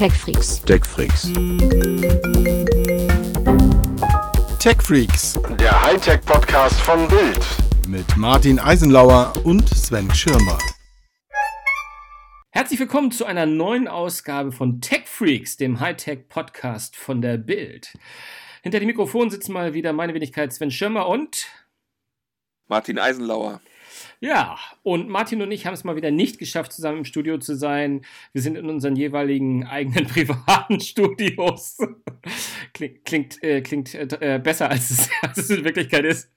TechFreaks. TechFreaks. TechFreaks Der Hightech-Podcast von Bild. mit Martin Eisenlauer und Sven Schirmer. Herzlich willkommen zu einer neuen Ausgabe von TechFreaks, dem Hightech-Podcast von der Bild. Hinter dem Mikrofon sitzen mal wieder meine Wenigkeit Sven Schirmer und Martin Eisenlauer. Ja, und Martin und ich haben es mal wieder nicht geschafft, zusammen im Studio zu sein. Wir sind in unseren jeweiligen eigenen privaten Studios. Klingt, klingt, äh, klingt äh, besser, als es, als es in Wirklichkeit ist.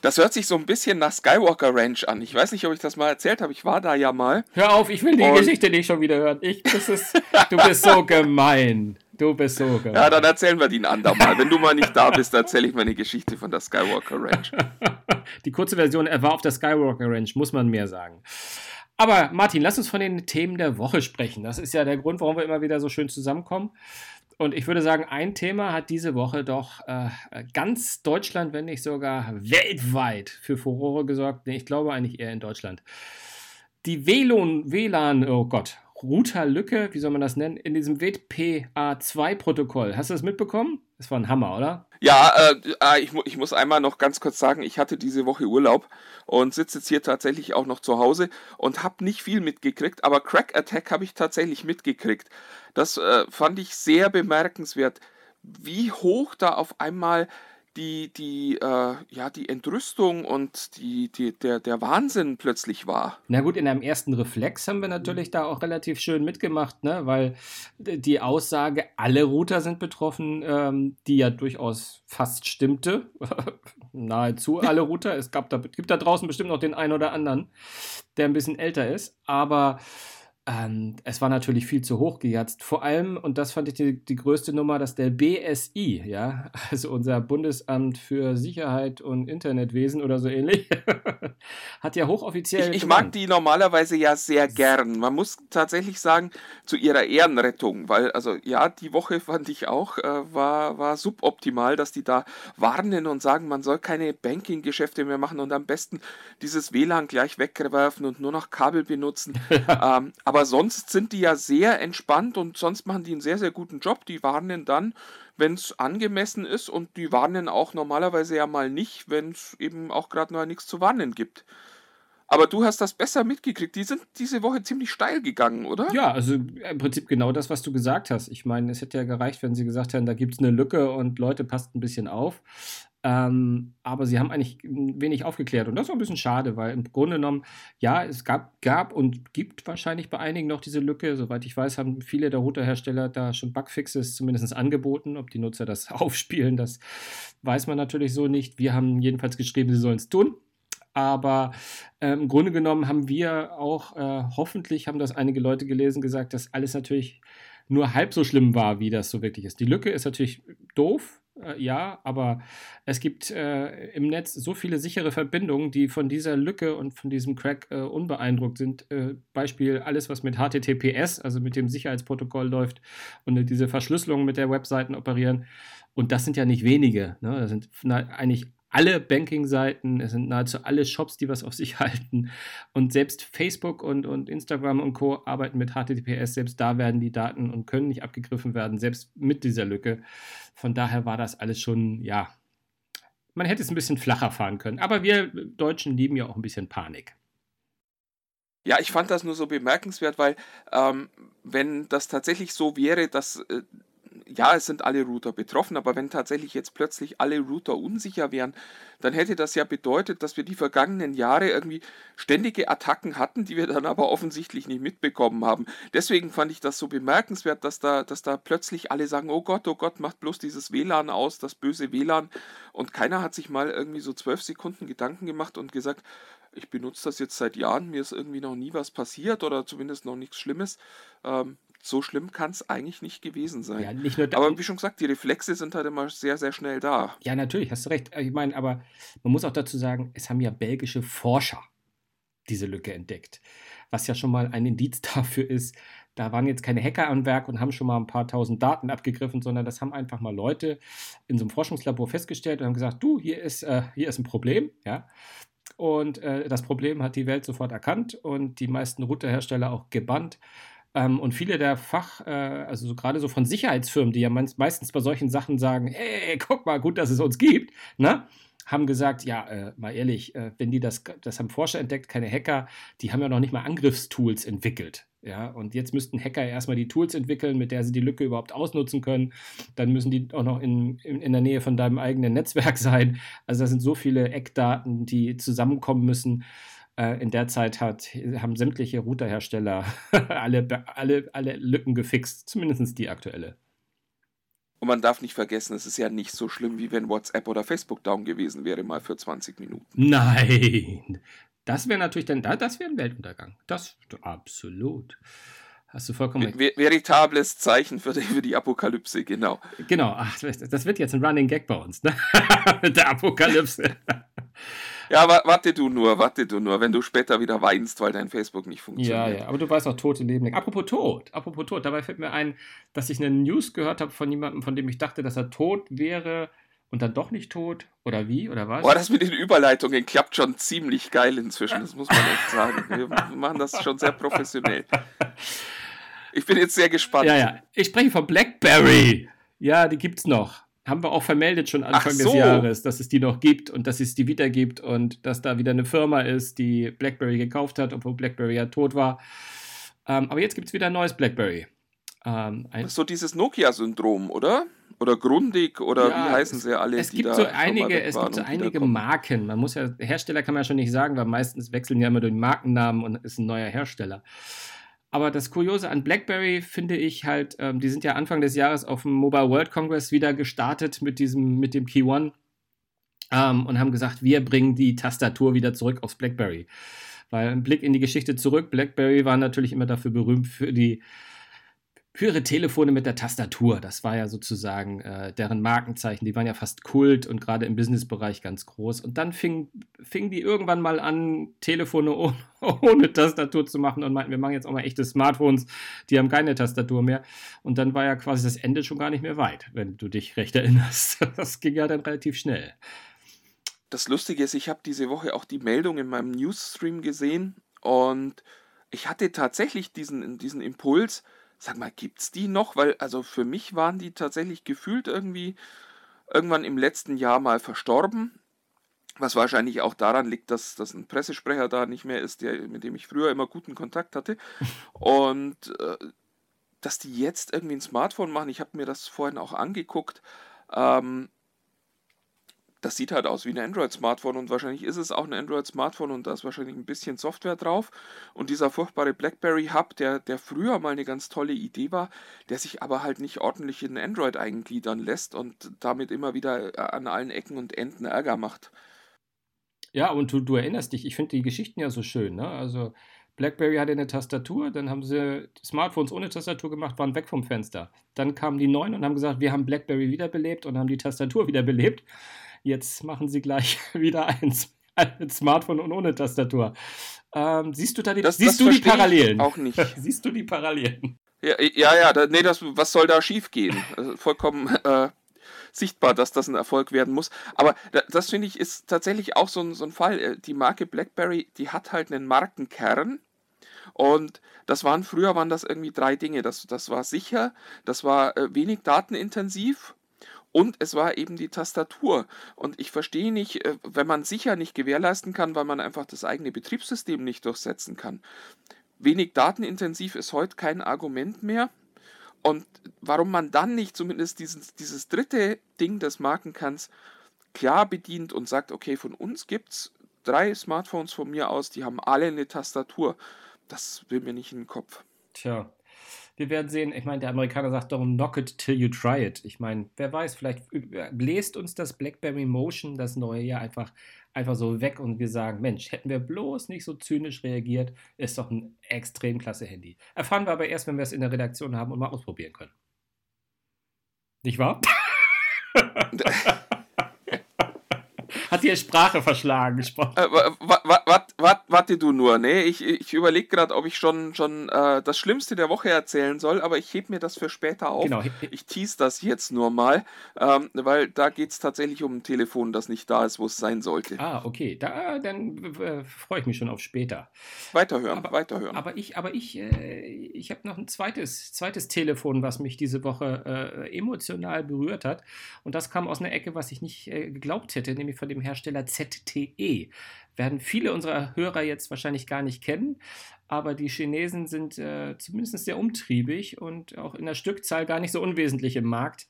Das hört sich so ein bisschen nach Skywalker Ranch an. Ich weiß nicht, ob ich das mal erzählt habe. Ich war da ja mal. Hör auf, ich will die Und- Geschichte nicht schon wieder hören. Ich, das ist, du bist so gemein. Du bist so gemein. Ja, dann erzählen wir die ein andermal. Wenn du mal nicht da bist, erzähle ich meine Geschichte von der Skywalker Ranch. Die kurze Version, er war auf der Skywalker Ranch, muss man mehr sagen. Aber Martin, lass uns von den Themen der Woche sprechen. Das ist ja der Grund, warum wir immer wieder so schön zusammenkommen. Und ich würde sagen, ein Thema hat diese Woche doch äh, ganz Deutschland, wenn nicht sogar weltweit für Furore gesorgt. Nee, ich glaube eigentlich eher in Deutschland. Die WLAN, WLAN, oh Gott, Routerlücke, wie soll man das nennen, in diesem WPA2-Protokoll. Hast du das mitbekommen? Das war ein Hammer, oder? Ja, äh, äh, ich, mu ich muss einmal noch ganz kurz sagen, ich hatte diese Woche Urlaub und sitze jetzt hier tatsächlich auch noch zu Hause und habe nicht viel mitgekriegt, aber Crack Attack habe ich tatsächlich mitgekriegt. Das äh, fand ich sehr bemerkenswert, wie hoch da auf einmal die, die, äh, ja, die Entrüstung und die, die, der, der Wahnsinn plötzlich war. Na gut, in einem ersten Reflex haben wir natürlich da auch relativ schön mitgemacht, ne? weil die Aussage, alle Router sind betroffen, ähm, die ja durchaus fast stimmte. Nahezu alle Router. Es gab da, gibt da draußen bestimmt noch den einen oder anderen, der ein bisschen älter ist. Aber ähm, es war natürlich viel zu hoch gejatzt. Vor allem, und das fand ich die, die größte Nummer, dass der BSI, ja, also unser Bundesamt für Sicherheit und Internetwesen oder so ähnlich, hat ja hochoffiziell. Ich, ich mag die normalerweise ja sehr gern. Man muss tatsächlich sagen, zu ihrer Ehrenrettung, weil, also ja, die Woche fand ich auch, äh, war, war suboptimal, dass die da warnen und sagen, man soll keine Banking-Geschäfte mehr machen und am besten dieses WLAN gleich wegwerfen und nur noch Kabel benutzen. ähm, aber sonst sind die ja sehr entspannt und sonst machen die einen sehr, sehr guten Job. Die warnen dann, wenn es angemessen ist und die warnen auch normalerweise ja mal nicht, wenn es eben auch gerade noch nichts zu warnen gibt. Aber du hast das besser mitgekriegt. Die sind diese Woche ziemlich steil gegangen, oder? Ja, also im Prinzip genau das, was du gesagt hast. Ich meine, es hätte ja gereicht, wenn sie gesagt hätten, da gibt es eine Lücke und Leute passt ein bisschen auf. Ähm, aber sie haben eigentlich wenig aufgeklärt und das war ein bisschen schade, weil im Grunde genommen, ja, es gab, gab und gibt wahrscheinlich bei einigen noch diese Lücke. Soweit ich weiß, haben viele der Routerhersteller da schon Bugfixes zumindest angeboten. Ob die Nutzer das aufspielen, das weiß man natürlich so nicht. Wir haben jedenfalls geschrieben, sie sollen es tun. Aber äh, im Grunde genommen haben wir auch, äh, hoffentlich haben das einige Leute gelesen, gesagt, dass alles natürlich nur halb so schlimm war, wie das so wirklich ist. Die Lücke ist natürlich doof, äh, ja, aber es gibt äh, im Netz so viele sichere Verbindungen, die von dieser Lücke und von diesem Crack äh, unbeeindruckt sind. Äh, Beispiel alles, was mit HTTPS, also mit dem Sicherheitsprotokoll läuft und diese Verschlüsselung mit der Webseiten operieren. Und das sind ja nicht wenige. Ne? Das sind na, eigentlich alle Banking-Seiten, es sind nahezu alle Shops, die was auf sich halten. Und selbst Facebook und, und Instagram und Co. arbeiten mit HTTPS. Selbst da werden die Daten und können nicht abgegriffen werden, selbst mit dieser Lücke. Von daher war das alles schon, ja, man hätte es ein bisschen flacher fahren können. Aber wir Deutschen lieben ja auch ein bisschen Panik. Ja, ich fand das nur so bemerkenswert, weil ähm, wenn das tatsächlich so wäre, dass äh, ja, es sind alle Router betroffen, aber wenn tatsächlich jetzt plötzlich alle Router unsicher wären, dann hätte das ja bedeutet, dass wir die vergangenen Jahre irgendwie ständige Attacken hatten, die wir dann aber offensichtlich nicht mitbekommen haben. Deswegen fand ich das so bemerkenswert, dass da, dass da plötzlich alle sagen, oh Gott, oh Gott, macht bloß dieses WLAN aus, das böse WLAN. Und keiner hat sich mal irgendwie so zwölf Sekunden Gedanken gemacht und gesagt, ich benutze das jetzt seit Jahren, mir ist irgendwie noch nie was passiert oder zumindest noch nichts Schlimmes. Ähm, so schlimm kann es eigentlich nicht gewesen sein. Ja, nicht nur aber wie schon gesagt, die Reflexe sind halt immer sehr, sehr schnell da. Ja, natürlich, hast du recht. Ich meine, aber man muss auch dazu sagen, es haben ja belgische Forscher diese Lücke entdeckt. Was ja schon mal ein Indiz dafür ist, da waren jetzt keine Hacker am Werk und haben schon mal ein paar tausend Daten abgegriffen, sondern das haben einfach mal Leute in so einem Forschungslabor festgestellt und haben gesagt, du, hier ist, äh, hier ist ein Problem, ja. Und äh, das Problem hat die Welt sofort erkannt und die meisten Routerhersteller auch gebannt. Ähm, und viele der Fach, äh, also so, gerade so von Sicherheitsfirmen, die ja meistens bei solchen Sachen sagen, hey, guck mal, gut, dass es uns gibt, ne? haben gesagt, ja, äh, mal ehrlich, äh, wenn die das, das haben Forscher entdeckt, keine Hacker, die haben ja noch nicht mal Angriffstools entwickelt. Ja, und jetzt müssten Hacker erstmal die Tools entwickeln, mit der sie die Lücke überhaupt ausnutzen können. Dann müssen die auch noch in, in, in der Nähe von deinem eigenen Netzwerk sein. Also, das sind so viele Eckdaten, die zusammenkommen müssen. Äh, in der Zeit hat, haben sämtliche Routerhersteller alle, alle, alle Lücken gefixt, zumindest die aktuelle. Und man darf nicht vergessen, es ist ja nicht so schlimm, wie wenn WhatsApp oder Facebook down gewesen wäre, mal für 20 Minuten. Nein, das wäre natürlich dann, das wäre ein Weltuntergang. Das absolut. Hast du vollkommen recht. Ver veritables Zeichen für die, für die, Apokalypse, genau. Genau, ach, das wird jetzt ein Running Gag bei uns, ne? Mit der Apokalypse. Ja, warte du nur, warte du nur, wenn du später wieder weinst, weil dein Facebook nicht funktioniert. Ja, ja, aber du weißt auch, Tote leben. Apropos Tod, apropos Tod, dabei fällt mir ein, dass ich eine News gehört habe von jemandem, von dem ich dachte, dass er tot wäre und dann doch nicht tot? Oder wie? Oder was? Boah, das mit den Überleitungen klappt schon ziemlich geil inzwischen, das muss man echt sagen. Wir machen das schon sehr professionell. Ich bin jetzt sehr gespannt. Ja, ja. Ich spreche von Blackberry. Ja, die gibt's noch. Haben wir auch vermeldet schon Anfang so. des Jahres, dass es die noch gibt und dass es die wieder gibt und dass da wieder eine Firma ist, die Blackberry gekauft hat, obwohl Blackberry ja tot war. Ähm, aber jetzt gibt es wieder ein neues Blackberry. Ähm, so dieses Nokia-Syndrom, oder? oder Grundig oder ja, wie heißen sie alle? Es gibt so einige, es gibt so einige Marken. Man muss ja, Hersteller kann man ja schon nicht sagen, weil meistens wechseln ja immer den Markennamen und ist ein neuer Hersteller. Aber das Kuriose an BlackBerry finde ich halt, ähm, die sind ja Anfang des Jahres auf dem Mobile World Congress wieder gestartet mit diesem, mit dem Key One ähm, und haben gesagt, wir bringen die Tastatur wieder zurück aufs BlackBerry. Weil ein Blick in die Geschichte zurück, BlackBerry war natürlich immer dafür berühmt für die ihre Telefone mit der Tastatur. Das war ja sozusagen äh, deren Markenzeichen. Die waren ja fast Kult und gerade im Businessbereich ganz groß. Und dann fingen fing die irgendwann mal an, Telefone ohne, ohne, Tastatur zu machen und meinten, wir machen jetzt auch mal echte Smartphones, die haben keine Tastatur mehr. Und dann war ja quasi das Ende schon gar nicht mehr weit, wenn du dich recht erinnerst. Das ging ja dann relativ schnell. Das Lustige ist, ich habe diese Woche auch die Meldung in meinem Newsstream gesehen und ich hatte tatsächlich diesen, diesen Impuls, Sag mal, gibt's die noch? Weil, also für mich waren die tatsächlich gefühlt irgendwie irgendwann im letzten Jahr mal verstorben. Was wahrscheinlich auch daran liegt, dass, dass ein Pressesprecher da nicht mehr ist, der, mit dem ich früher immer guten Kontakt hatte. Und äh, dass die jetzt irgendwie ein Smartphone machen, ich habe mir das vorhin auch angeguckt. Ähm, das sieht halt aus wie ein Android-Smartphone und wahrscheinlich ist es auch ein Android-Smartphone und da ist wahrscheinlich ein bisschen Software drauf. Und dieser furchtbare BlackBerry Hub, der, der früher mal eine ganz tolle Idee war, der sich aber halt nicht ordentlich in Android eingliedern lässt und damit immer wieder äh, an allen Ecken und Enden Ärger macht. Ja, und du, du erinnerst dich, ich finde die Geschichten ja so schön, ne? Also BlackBerry hatte eine Tastatur, dann haben sie Smartphones ohne Tastatur gemacht, waren weg vom Fenster. Dann kamen die neuen und haben gesagt, wir haben BlackBerry wiederbelebt und haben die Tastatur wiederbelebt. Jetzt machen sie gleich wieder eins mit Smartphone und ohne Tastatur. Ähm, siehst du da die, das, siehst das du die Parallelen? Auch nicht. siehst du die Parallelen? Ja, ja, ja da, nee, das, was soll da schiefgehen? Also vollkommen äh, sichtbar, dass das ein Erfolg werden muss. Aber da, das finde ich ist tatsächlich auch so ein, so ein Fall. Äh, die Marke BlackBerry, die hat halt einen Markenkern. Und das waren früher waren das irgendwie drei Dinge. Das, das war sicher, das war äh, wenig datenintensiv und es war eben die Tastatur. Und ich verstehe nicht, äh, wenn man sicher nicht gewährleisten kann, weil man einfach das eigene Betriebssystem nicht durchsetzen kann. Wenig datenintensiv ist heute kein Argument mehr. Und warum man dann nicht zumindest dieses, dieses dritte Ding des Markenkerns klar bedient und sagt, okay, von uns gibt es drei Smartphones von mir aus, die haben alle eine Tastatur. Das will mir nicht in den Kopf. Tja, wir werden sehen. Ich meine, der Amerikaner sagt darum, knock it till you try it. Ich meine, wer weiß, vielleicht bläst uns das BlackBerry Motion, das neue Jahr, einfach, einfach so weg und wir sagen, Mensch, hätten wir bloß nicht so zynisch reagiert, ist doch ein extrem klasse Handy. Erfahren wir aber erst, wenn wir es in der Redaktion haben und mal ausprobieren können. Nicht wahr? Hat dir Sprache verschlagen. Äh, warte du nur, ne? Ich, ich überlege gerade, ob ich schon, schon äh, das Schlimmste der Woche erzählen soll, aber ich heb mir das für später auf. Genau. Ich tease das jetzt nur mal, ähm, weil da geht es tatsächlich um ein Telefon, das nicht da ist, wo es sein sollte. Ah, okay. Da, dann äh, freue ich mich schon auf später. Weiterhören, aber, weiterhören. Aber ich, aber ich, äh, ich habe noch ein zweites, zweites Telefon, was mich diese Woche äh, emotional berührt hat. Und das kam aus einer Ecke, was ich nicht äh, geglaubt hätte, nämlich von dem Hersteller ZTE. Werden viele unserer Hörer jetzt wahrscheinlich gar nicht kennen, aber die Chinesen sind äh, zumindest sehr umtriebig und auch in der Stückzahl gar nicht so unwesentlich im Markt.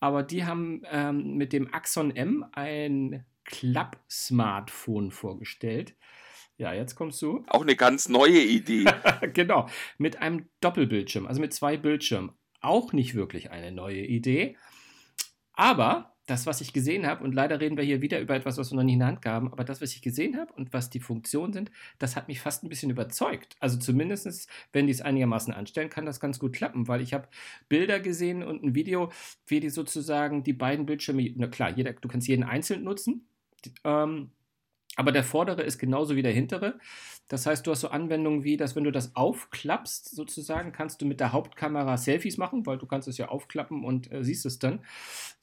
Aber die haben ähm, mit dem Axon M ein Klapp-Smartphone vorgestellt. Ja, jetzt kommst du. Auch eine ganz neue Idee. genau, mit einem Doppelbildschirm, also mit zwei Bildschirmen. Auch nicht wirklich eine neue Idee. Aber das, was ich gesehen habe, und leider reden wir hier wieder über etwas, was wir noch nie in der Hand gaben, aber das, was ich gesehen habe und was die Funktionen sind, das hat mich fast ein bisschen überzeugt. Also zumindest, wenn die es einigermaßen anstellen, kann das ganz gut klappen, weil ich habe Bilder gesehen und ein Video, wie die sozusagen die beiden Bildschirme, na klar, jeder, du kannst jeden einzeln nutzen, ähm, aber der vordere ist genauso wie der hintere. Das heißt, du hast so Anwendungen wie, dass wenn du das aufklappst, sozusagen, kannst du mit der Hauptkamera Selfies machen, weil du kannst es ja aufklappen und äh, siehst es dann.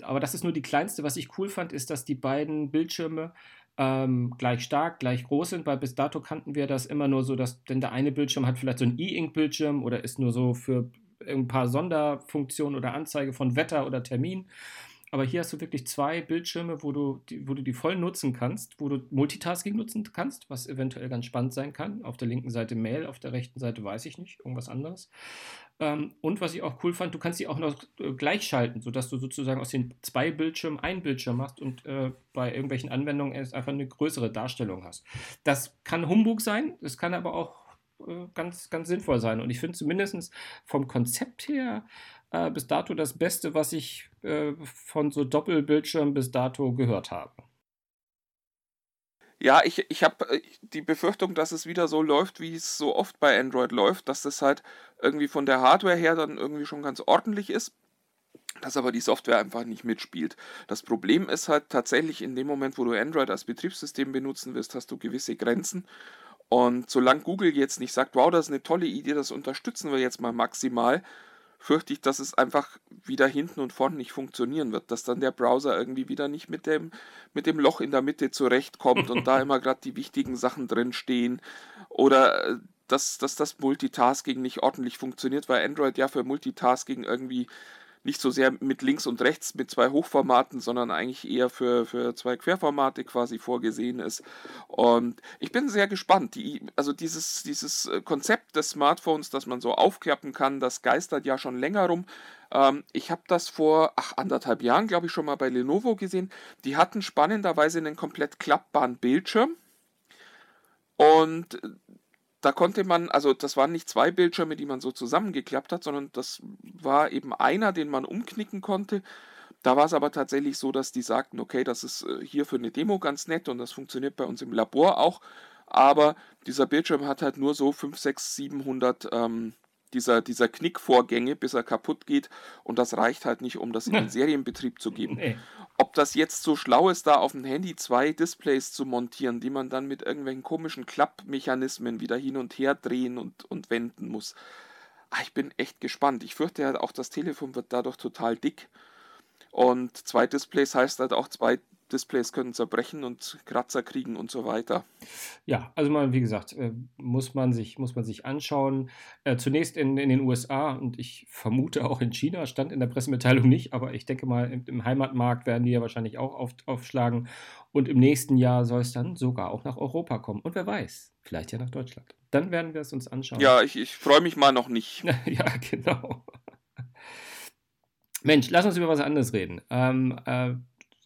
Aber das ist nur die kleinste. Was ich cool fand, ist, dass die beiden Bildschirme ähm, gleich stark, gleich groß sind, weil bis dato kannten wir das immer nur so, dass denn der eine Bildschirm hat vielleicht so einen E-Ink-Bildschirm oder ist nur so für ein paar Sonderfunktionen oder Anzeige von Wetter oder Termin. Aber hier hast du wirklich zwei Bildschirme, wo du, die, wo du die voll nutzen kannst, wo du Multitasking nutzen kannst, was eventuell ganz spannend sein kann. Auf der linken Seite Mail, auf der rechten Seite weiß ich nicht, irgendwas anderes. Ähm, und was ich auch cool fand, du kannst sie auch noch äh, gleichschalten, sodass du sozusagen aus den zwei Bildschirmen einen Bildschirm machst und äh, bei irgendwelchen Anwendungen erst einfach eine größere Darstellung hast. Das kann Humbug sein, das kann aber auch äh, ganz, ganz sinnvoll sein. Und ich finde zumindest vom Konzept her äh, bis dato das Beste, was ich äh, von so Doppelbildschirm bis dato gehört habe. Ja, ich, ich habe äh, die Befürchtung, dass es wieder so läuft, wie es so oft bei Android läuft, dass das halt irgendwie von der Hardware her dann irgendwie schon ganz ordentlich ist, dass aber die Software einfach nicht mitspielt. Das Problem ist halt tatsächlich in dem Moment, wo du Android als Betriebssystem benutzen wirst, hast du gewisse Grenzen. Und solange Google jetzt nicht sagt, wow, das ist eine tolle Idee, das unterstützen wir jetzt mal maximal, fürchte ich, dass es einfach wieder hinten und vorne nicht funktionieren wird, dass dann der Browser irgendwie wieder nicht mit dem, mit dem Loch in der Mitte zurechtkommt und da immer gerade die wichtigen Sachen drin stehen oder äh, dass, dass das Multitasking nicht ordentlich funktioniert, weil Android ja für Multitasking irgendwie nicht so sehr mit links und rechts mit zwei Hochformaten, sondern eigentlich eher für, für zwei Querformate quasi vorgesehen ist. Und ich bin sehr gespannt. Die, also dieses, dieses äh, Konzept des Smartphones, das man so aufklappen kann, das geistert ja schon länger rum. Ähm, ich habe das vor ach, anderthalb Jahren, glaube ich, schon mal bei Lenovo gesehen. Die hatten spannenderweise einen komplett klappbaren Bildschirm. Und da konnte man, also das waren nicht zwei Bildschirme, die man so zusammengeklappt hat, sondern das war eben einer, den man umknicken konnte. Da war es aber tatsächlich so, dass die sagten, okay, das ist äh, hier für eine Demo ganz nett und das funktioniert bei uns im Labor auch. Aber dieser Bildschirm hat halt nur so 5, 6, 700 ähm, dieser, dieser Knickvorgänge, bis er kaputt geht. Und das reicht halt nicht, um das in den Serienbetrieb zu geben. Nee. Ob das jetzt so schlau ist, da auf dem Handy zwei Displays zu montieren, die man dann mit irgendwelchen komischen Klappmechanismen wieder hin und her drehen und, und wenden muss. Ah, ich bin echt gespannt. Ich fürchte halt auch, das Telefon wird dadurch total dick. Und zwei Displays heißt halt auch zwei Displays können zerbrechen und Kratzer kriegen und so weiter. Ja, also mal, wie gesagt, äh, muss man sich, muss man sich anschauen. Äh, zunächst in, in den USA und ich vermute auch in China, stand in der Pressemitteilung nicht, aber ich denke mal, im, im Heimatmarkt werden die ja wahrscheinlich auch auf, aufschlagen. Und im nächsten Jahr soll es dann sogar auch nach Europa kommen. Und wer weiß, vielleicht ja nach Deutschland. Dann werden wir es uns anschauen. Ja, ich, ich freue mich mal noch nicht. ja, genau. Mensch, lass uns über was anderes reden. Ähm, äh,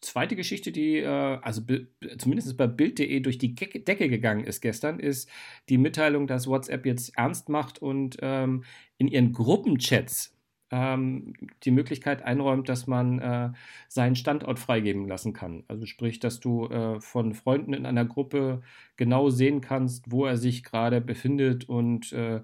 zweite Geschichte, die äh, also zumindest bei Bild.de durch die Decke gegangen ist gestern, ist die Mitteilung, dass WhatsApp jetzt ernst macht und ähm, in ihren Gruppenchats ähm, die Möglichkeit einräumt, dass man äh, seinen Standort freigeben lassen kann. Also sprich, dass du äh, von Freunden in einer Gruppe genau sehen kannst, wo er sich gerade befindet und äh,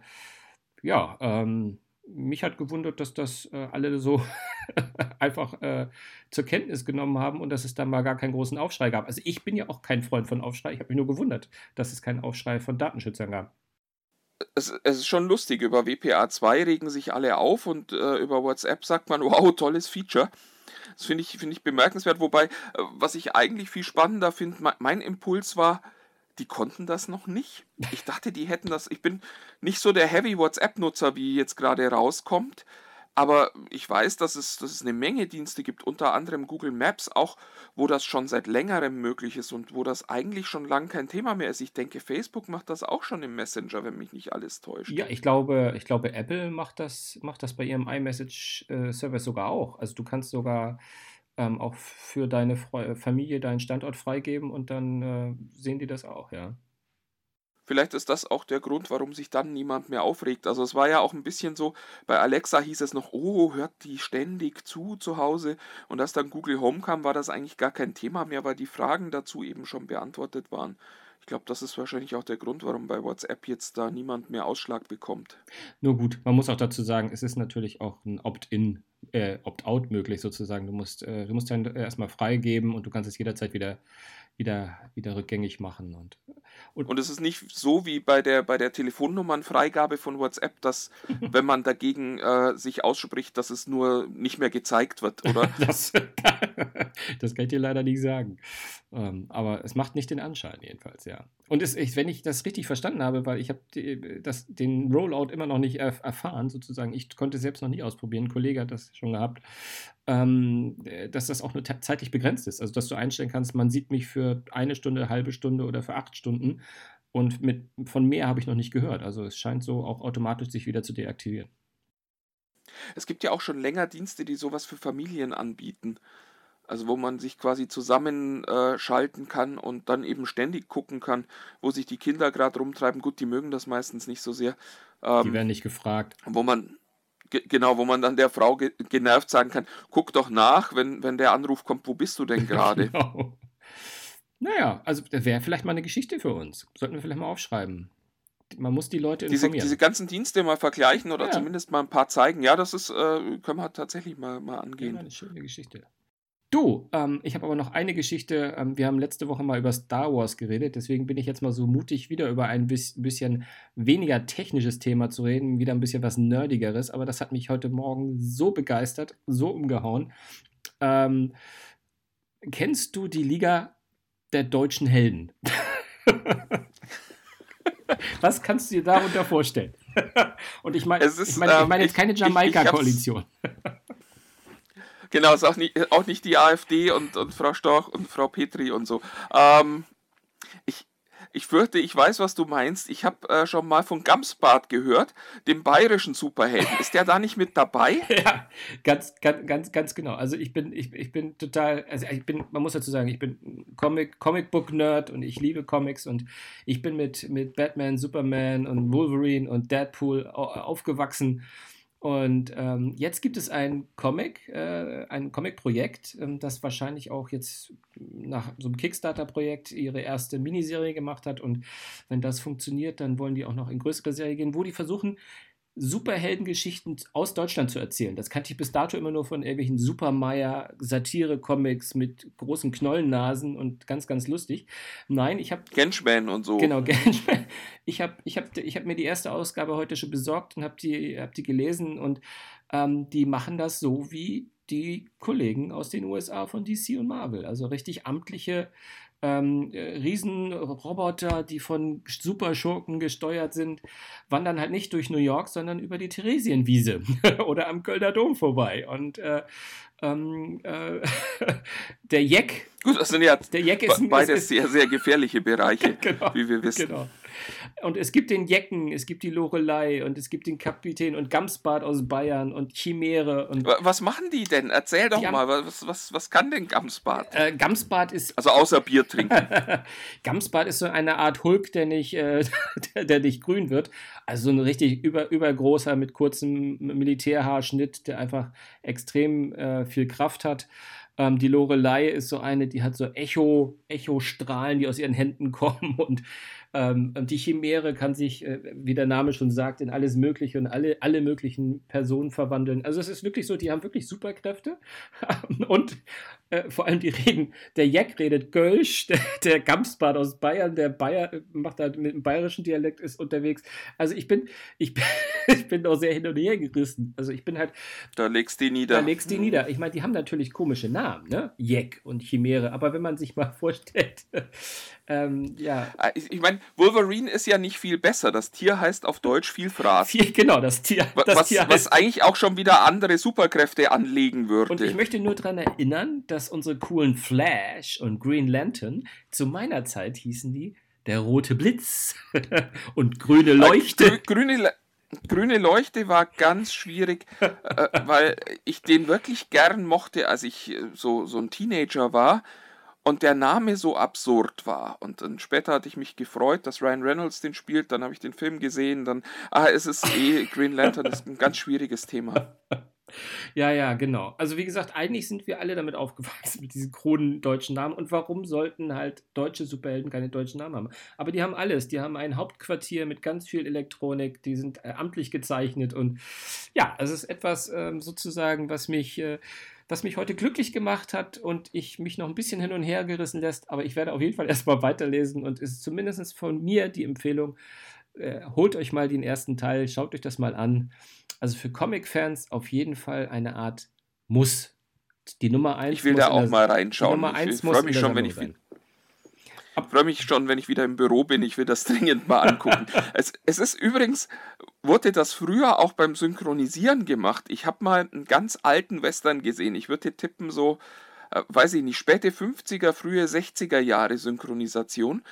ja, ähm, mich hat gewundert, dass das äh, alle so einfach äh, zur Kenntnis genommen haben und dass es da mal gar keinen großen Aufschrei gab. Also ich bin ja auch kein Freund von Aufschrei. Ich habe mich nur gewundert, dass es keinen Aufschrei von Datenschützern gab. Es, es, ist schon lustig, über WPA2 regen sich alle auf und äh, über WhatsApp sagt man, wow, tolles Feature. Das finde ich, find ich bemerkenswert, wobei, äh, was ich eigentlich viel spannender finde, mein Impuls war, die konnten das noch nicht. Ich dachte, die hätten das. Ich bin nicht so der Heavy WhatsApp-Nutzer, wie jetzt gerade rauskommt. Aber ich weiß, dass es, dass es eine Menge Dienste gibt, unter anderem Google Maps auch, wo das schon seit längerem möglich ist und wo das eigentlich schon lange kein Thema mehr ist. Ich denke, Facebook macht das auch schon im Messenger, wenn mich nicht alles täuscht. Ja, ich glaube, ich glaube, Apple macht das, macht das bei ihrem iMessage-Service sogar auch. Also du kannst sogar ähm, auch für deine Fre Familie deinen Standort freigeben und dann äh, sehen die das auch, ja. Vielleicht ist das auch der Grund, warum sich dann niemand mehr aufregt. Also es war ja auch ein bisschen so, bei Alexa hieß es noch, oh, hört die ständig zu zu Hause. Und als dann Google Home kam, war das eigentlich gar kein Thema mehr, weil die Fragen dazu eben schon beantwortet waren. Ich glaube, das ist wahrscheinlich auch der Grund, warum bei WhatsApp jetzt da niemand mehr Ausschlag bekommt. Nur gut, man muss auch dazu sagen, es ist natürlich auch ein Opt-in, äh, Opt-out möglich sozusagen. Du musst, äh, du musst dann erstmal freigeben und du kannst es jederzeit wieder wieder, wieder rückgängig machen. Und, und, und es ist nicht so wie bei der, bei der Telefonnummernfreigabe von WhatsApp, dass, wenn man dagegen äh, sich ausspricht, dass es nur nicht mehr gezeigt wird, oder? das, das kann ich dir leider nicht sagen. Ähm, aber es macht nicht den Anschein, jedenfalls, ja. Und es, ich, wenn ich das richtig verstanden habe, weil ich habe den Rollout immer noch nicht erf erfahren, sozusagen, ich konnte es selbst noch nie ausprobieren, ein Kollege hat das schon gehabt, ähm, dass das auch nur zeitlich begrenzt ist. Also, dass du einstellen kannst, man sieht mich für eine Stunde, eine halbe Stunde oder für acht Stunden. Und mit, von mehr habe ich noch nicht gehört. Also es scheint so auch automatisch sich wieder zu deaktivieren. Es gibt ja auch schon länger Dienste, die sowas für Familien anbieten. Also wo man sich quasi zusammenschalten äh, kann und dann eben ständig gucken kann, wo sich die Kinder gerade rumtreiben. Gut, die mögen das meistens nicht so sehr. Ähm, die werden nicht gefragt. Wo man, genau, wo man dann der Frau ge genervt sagen kann, guck doch nach, wenn, wenn der Anruf kommt, wo bist du denn gerade? genau. Naja, also wäre vielleicht mal eine Geschichte für uns. Sollten wir vielleicht mal aufschreiben. Man muss die Leute informieren. Diese, diese ganzen Dienste mal vergleichen oder ja. zumindest mal ein paar zeigen. Ja, das ist, äh, können wir tatsächlich mal, mal angehen. Ja, eine schöne Geschichte. Du, ähm, ich habe aber noch eine Geschichte. Ähm, wir haben letzte Woche mal über Star Wars geredet, deswegen bin ich jetzt mal so mutig, wieder über ein bisschen weniger technisches Thema zu reden, wieder ein bisschen was Nerdigeres. Aber das hat mich heute Morgen so begeistert, so umgehauen. Ähm, kennst du die Liga der deutschen Helden? was kannst du dir darunter vorstellen? Und ich meine ich mein, ich mein jetzt ähm, keine Jamaika-Koalition. Genau, ist auch nicht, auch nicht die AfD und, und Frau Storch und Frau Petri und so. Ähm, ich, ich fürchte, ich weiß, was du meinst. Ich habe äh, schon mal von Gamsbart gehört, dem bayerischen Superhelden. Ist der da nicht mit dabei? ja, ganz, ganz, ganz, ganz genau. Also ich bin, ich, ich bin total, also ich bin, man muss dazu sagen, ich bin Comic, Comicbook-Nerd und ich liebe Comics und ich bin mit, mit Batman, Superman und Wolverine und Deadpool aufgewachsen. Und ähm, jetzt gibt es ein Comic, äh, ein Comic-Projekt, ähm, das wahrscheinlich auch jetzt nach so einem Kickstarter-Projekt ihre erste Miniserie gemacht hat. Und wenn das funktioniert, dann wollen die auch noch in größere Serie gehen, wo die versuchen, Superheldengeschichten aus Deutschland zu erzählen. Das kannte ich bis dato immer nur von irgendwelchen Supermeier Satire-Comics mit großen Knollennasen und ganz, ganz lustig. Nein, ich habe. Genschman und so. Genau, Genschman. Ich habe ich hab, ich hab mir die erste Ausgabe heute schon besorgt und habe die, hab die gelesen und ähm, die machen das so wie die Kollegen aus den USA von DC und Marvel. Also richtig amtliche ähm, äh, Riesenroboter, die von Superschurken gesteuert sind, wandern halt nicht durch New York, sondern über die Theresienwiese oder am Kölner Dom vorbei. Und äh, ähm, äh, der Jeck. Gut, das sind ja der Jeck ist, beides sehr, sehr gefährliche Bereiche, genau, wie wir wissen. Genau. Und es gibt den Jecken, es gibt die Lorelei und es gibt den Kapitän und Gamsbart aus Bayern und Chimäre. Und was machen die denn? Erzähl doch mal, was, was, was kann denn Gamsbart? Äh, Gamsbart ist. Also außer Bier trinken. Gamsbart ist so eine Art Hulk, der nicht, äh, der, der, nicht grün wird. Also so ein richtig über, übergroßer mit kurzem Militärhaarschnitt, der einfach extrem äh, viel Kraft hat. Ähm, die Lorelei ist so eine, die hat so Echo, Echo-Strahlen, die aus ihren Händen kommen und Ähm, die Chimäre kann sich, äh, wie der Name schon sagt, in alles Mögliche und alle, alle möglichen Personen verwandeln. Also es ist wirklich so, die haben wirklich Superkräfte. und äh, vor allem die reden, der Jack redet Gölsch, der, der Gamsbart aus Bayern, der Bayer macht halt mit einem bayerischen Dialekt, ist unterwegs. Also ich bin, ich bin, ich bin auch sehr hin und her gerissen. Also ich bin halt. Da legst du die nieder. Da legst du die nieder. Ich meine, die haben natürlich komische Namen, ne? Jack und Chimäre. Aber wenn man sich mal vorstellt, ähm, ja. Ah, ich, ich meine, Wolverine ist ja nicht viel besser. Das Tier heißt auf Deutsch. Viel, genau, das Tier. Das was, Tier was eigentlich auch schon wieder andere Superkräfte anlegen würde. Und ich möchte nur daran erinnern, dass unsere coolen Flash und Green Lantern zu meiner Zeit hießen die der rote Blitz und grüne Leuchte. Grü grüne, grüne Leuchte war ganz schwierig, äh, weil ich den wirklich gern mochte, als ich äh, so, so ein Teenager war und der Name so absurd war. Und dann später hatte ich mich gefreut, dass Ryan Reynolds den spielt, dann habe ich den Film gesehen, dann, ah, es ist eh, Green Lantern ist ein ganz schwieriges Thema. Ja, ja, genau. Also wie gesagt, eigentlich sind wir alle damit aufgewachsen, mit diesen kronen deutschen Namen. Und warum sollten halt deutsche Superhelden keine deutschen Namen haben? Aber die haben alles. Die haben ein Hauptquartier mit ganz viel Elektronik, die sind äh, amtlich gezeichnet. Und ja, es ist etwas ähm, sozusagen, was mich... Äh, was mich heute glücklich gemacht hat und ich mich noch ein bisschen hin und her gerissen lässt, aber ich werde auf jeden Fall erstmal weiterlesen und ist zumindest von mir die Empfehlung, äh, holt euch mal den ersten Teil, schaut euch das mal an. Also für Comic-Fans auf jeden Fall eine Art Muss. Die Nummer 1 Ich will da auch mal reinschauen. Nummer 1 ich freue mich schon, wenn ich sein. freue mich schon, wenn ich wieder im Büro bin. Ich will das dringend mal angucken. es, es ist übrigens, wurde das früher auch beim Synchronisieren gemacht. Ich habe mal einen ganz alten Western gesehen. Ich würde tippen, so, äh, weiß ich nicht, späte 50er, frühe 60er Jahre Synchronisation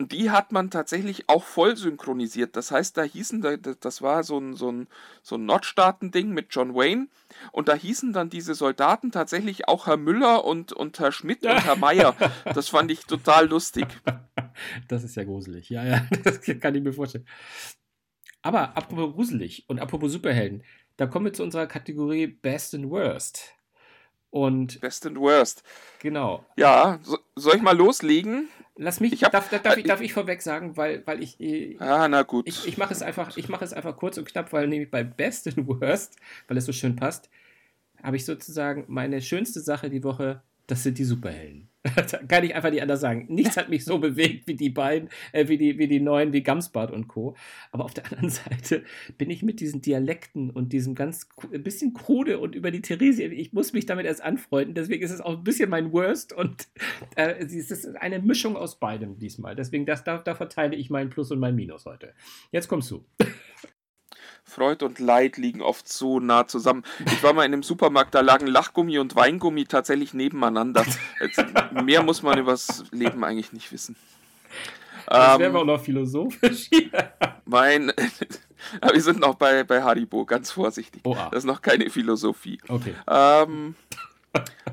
die hat man tatsächlich auch voll synchronisiert. Das heißt, da hießen, das war so ein, so ein, so ein Nordstaaten-Ding mit John Wayne. Und da hießen dann diese Soldaten tatsächlich auch Herr Müller und, und Herr Schmidt und Herr Meier. Das fand ich total lustig. Das ist ja gruselig. Ja, ja, das kann ich mir vorstellen. Aber apropos gruselig und apropos Superhelden, da kommen wir zu unserer Kategorie Best and Worst. Und Best and Worst. Genau. Ja, so, soll ich mal loslegen? Lass mich, hab, darf, darf, äh, ich, darf ich vorweg sagen, weil, weil ich. Ah, na gut. Ich, ich mache es, einfach, mach es einfach kurz und knapp, weil nämlich bei Best and Worst, weil es so schön passt, habe ich sozusagen meine schönste Sache die Woche, das sind die Superhelden. Kann ich einfach nicht anders sagen. Nichts hat mich so bewegt wie die beiden, äh, wie, die, wie die neuen, wie Gamsbart und Co. Aber auf der anderen Seite bin ich mit diesen Dialekten und diesem ganz ein bisschen krude und über die Theresie, ich muss mich damit erst anfreunden. Deswegen ist es auch ein bisschen mein Worst und äh, es ist eine Mischung aus beidem diesmal. Deswegen, das, da, da verteile ich mein Plus und mein Minus heute. Jetzt kommst du. Freud und Leid liegen oft so nah zusammen. Ich war mal in einem Supermarkt, da lagen Lachgummi und Weingummi tatsächlich nebeneinander. Jetzt, mehr muss man übers Leben eigentlich nicht wissen. Das wäre ähm, auch noch philosophisch. mein, wir sind noch bei, bei Haribo, ganz vorsichtig. Oha. Das ist noch keine Philosophie. Okay. Ähm,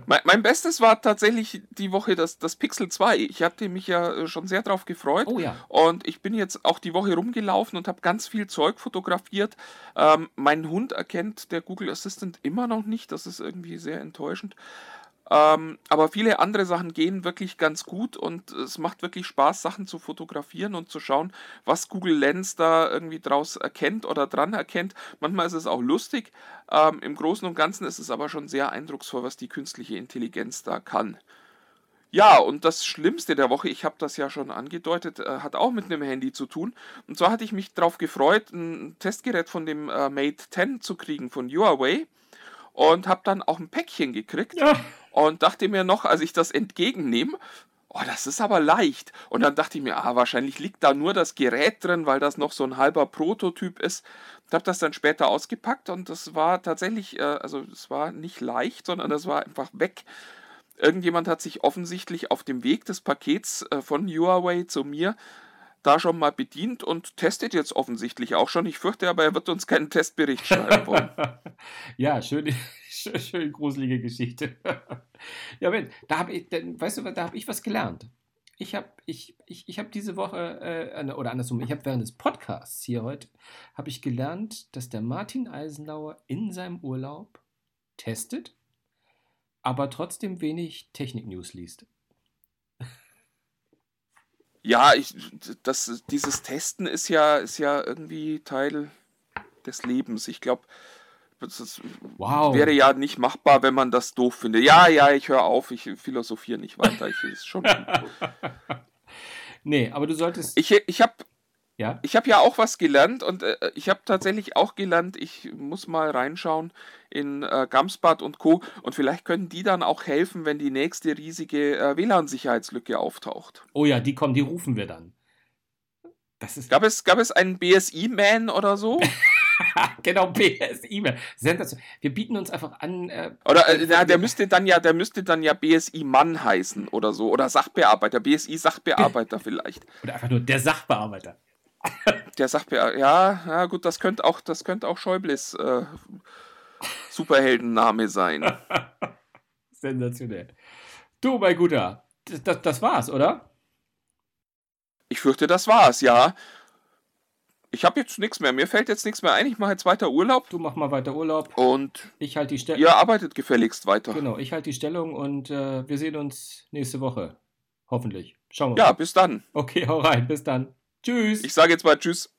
mein, mein, Bestes war tatsächlich die Woche das, das Pixel 2. Ich hatte mich ja äh, schon sehr darauf gefreut. Oh ja. Und ich bin jetzt auch die Woche rumgelaufen und habe ganz viel Zeug fotografiert. Ähm, mein Hund erkennt der Google Assistant immer noch nicht. Das ist irgendwie sehr enttäuschend. Ähm, aber viele andere Sachen gehen wirklich ganz gut und es macht wirklich Spaß, Sachen zu fotografieren und zu schauen, was Google Lens da irgendwie draus erkennt oder dran erkennt. Manchmal ist es auch lustig. Ähm, Im Großen und Ganzen ist es aber schon sehr eindrucksvoll, was die künstliche Intelligenz da kann. Ja, und das Schlimmste der Woche, ich habe das ja schon angedeutet, äh, hat auch mit einem Handy zu tun. Und zwar hatte ich mich darauf gefreut, ein Testgerät von dem äh, Mate 10 zu kriegen von Huawei und habe dann auch ein Päckchen gekriegt ja. und dachte mir noch, als ich das entgegennehme, oh, das ist aber leicht. Und dann dachte ich mir, ah, wahrscheinlich liegt da nur das Gerät drin, weil das noch so ein halber Prototyp ist. Ich habe das dann später ausgepackt und das war tatsächlich, äh, also es war nicht leicht, sondern es war einfach weg. Irgendjemand hat sich offensichtlich auf dem Weg des Pakets äh, von Huawei zu mir da schon mal bedient und testet jetzt offensichtlich auch schon. Ich fürchte aber, er wird uns keinen Testbericht schreiben wollen. ja, schön, schön gruselige Geschichte. ja, wenn, da habe ich, weißt du, da habe ich was gelernt. Ich habe ich, ich, ich hab diese Woche, äh, oder andersrum, ich habe während des Podcasts hier heute, habe ich gelernt, dass der Martin Eisenlauer in seinem Urlaub testet, aber trotzdem wenig Technik-News liest. Ja, ich, das, dieses Testen ist ja, ist ja irgendwie Teil des Lebens. Ich glaube, das Wow. wäre ja nicht machbar, wenn man das doof findet. Ja, ja, ich höre auf, ich philosophiere nicht weiter. Ich, ist schon. Nee, aber du solltest. ich, ich habe ja? ich hab ja auch was gelernt und äh, ich habe tatsächlich auch gelernt, ich muss mal reinschauen in äh, Gamsbad und Co. Und vielleicht können die dann auch helfen, wenn die nächste riesige äh, WLAN-Sicherheitslücke auftaucht. Oh ja, die kommen, die rufen wir dann. Das ist Gab es, gab es einen BSI-Man oder so? genau BSI. Sensation. Wir bieten uns einfach an. Äh, Oder äh, na, der müsste dann ja, der müsste dann ja BSI-Mann heißen oder so. Oder Sachbearbeiter, BSI-Sachbearbeiter vielleicht. oder einfach nur der Sachbearbeiter. Der Sachbearbeiter, ja, ja gut, das könnte auch, das könnte auch Schäubles äh, Superheldenname sein. Sensationell. Du, mein Guter, das, das, war's, oder? Ich fürchte, das war's, ja. Ich habe jetzt nichts mehr. Mir fällt jetzt nichts mehr ein. Ich mache jetzt weiter Urlaub Du mach mal weiter Urlaub. und Ich halte die Stellung. ihr arbeitet gefälligst weiter. Genau, ich halte die Stellung und äh, wir sehen uns nächste Woche. Hoffentlich. Schauen wir Ja, mal. bis dann. Okay, hau rein. Bis dann. Tschüss. Ich sage jetzt mal Tschüss.